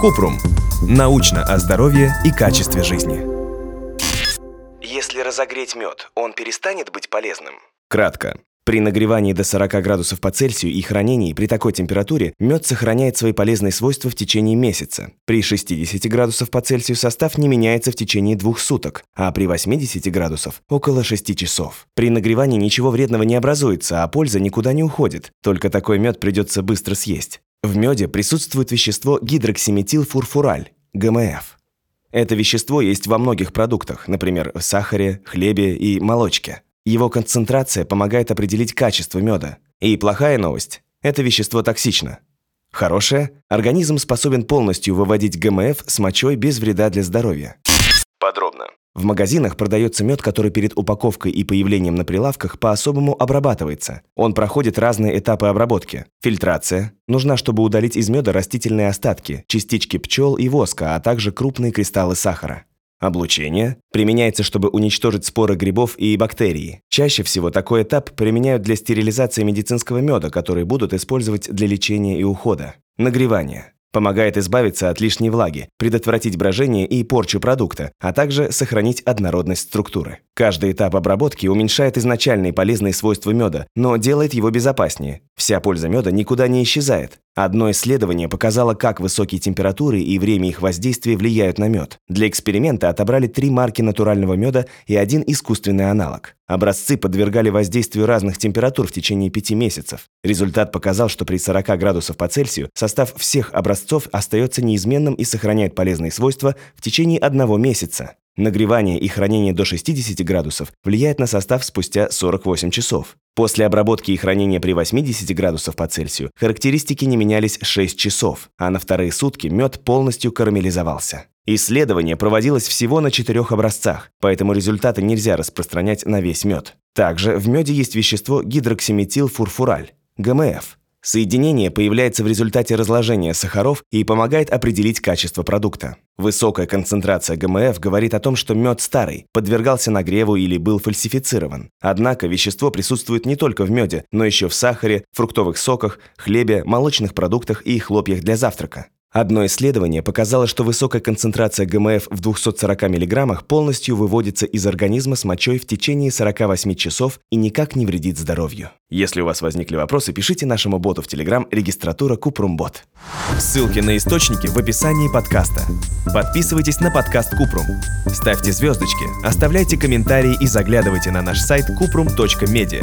Купрум. Научно о здоровье и качестве жизни. Если разогреть мед, он перестанет быть полезным? Кратко. При нагревании до 40 градусов по Цельсию и хранении при такой температуре мед сохраняет свои полезные свойства в течение месяца. При 60 градусов по Цельсию состав не меняется в течение двух суток, а при 80 градусов – около 6 часов. При нагревании ничего вредного не образуется, а польза никуда не уходит, только такой мед придется быстро съесть. В меде присутствует вещество гидроксиметилфурфураль – ГМФ. Это вещество есть во многих продуктах, например, в сахаре, хлебе и молочке. Его концентрация помогает определить качество меда. И плохая новость – это вещество токсично. Хорошая – организм способен полностью выводить ГМФ с мочой без вреда для здоровья. В магазинах продается мед, который перед упаковкой и появлением на прилавках по-особому обрабатывается. Он проходит разные этапы обработки. Фильтрация. Нужна, чтобы удалить из меда растительные остатки, частички пчел и воска, а также крупные кристаллы сахара. Облучение применяется, чтобы уничтожить споры грибов и бактерии. Чаще всего такой этап применяют для стерилизации медицинского меда, который будут использовать для лечения и ухода. Нагревание. Помогает избавиться от лишней влаги, предотвратить брожение и порчу продукта, а также сохранить однородность структуры. Каждый этап обработки уменьшает изначальные полезные свойства меда, но делает его безопаснее. Вся польза меда никуда не исчезает. Одно исследование показало, как высокие температуры и время их воздействия влияют на мед. Для эксперимента отобрали три марки натурального меда и один искусственный аналог. Образцы подвергали воздействию разных температур в течение пяти месяцев. Результат показал, что при 40 градусов по Цельсию состав всех образцов остается неизменным и сохраняет полезные свойства в течение одного месяца. Нагревание и хранение до 60 градусов влияет на состав спустя 48 часов. После обработки и хранения при 80 градусов по Цельсию характеристики не менялись 6 часов, а на вторые сутки мед полностью карамелизовался. Исследование проводилось всего на четырех образцах, поэтому результаты нельзя распространять на весь мед. Также в меде есть вещество гидроксиметилфурфураль – ГМФ, Соединение появляется в результате разложения сахаров и помогает определить качество продукта. Высокая концентрация ГМФ говорит о том, что мед старый, подвергался нагреву или был фальсифицирован. Однако вещество присутствует не только в меде, но еще в сахаре, фруктовых соках, хлебе, молочных продуктах и хлопьях для завтрака. Одно исследование показало, что высокая концентрация ГМФ в 240 мг полностью выводится из организма с мочой в течение 48 часов и никак не вредит здоровью. Если у вас возникли вопросы, пишите нашему боту в Telegram регистратура Купрумбот. Ссылки на источники в описании подкаста. Подписывайтесь на подкаст Купрум. Ставьте звездочки, оставляйте комментарии и заглядывайте на наш сайт kuprum.media.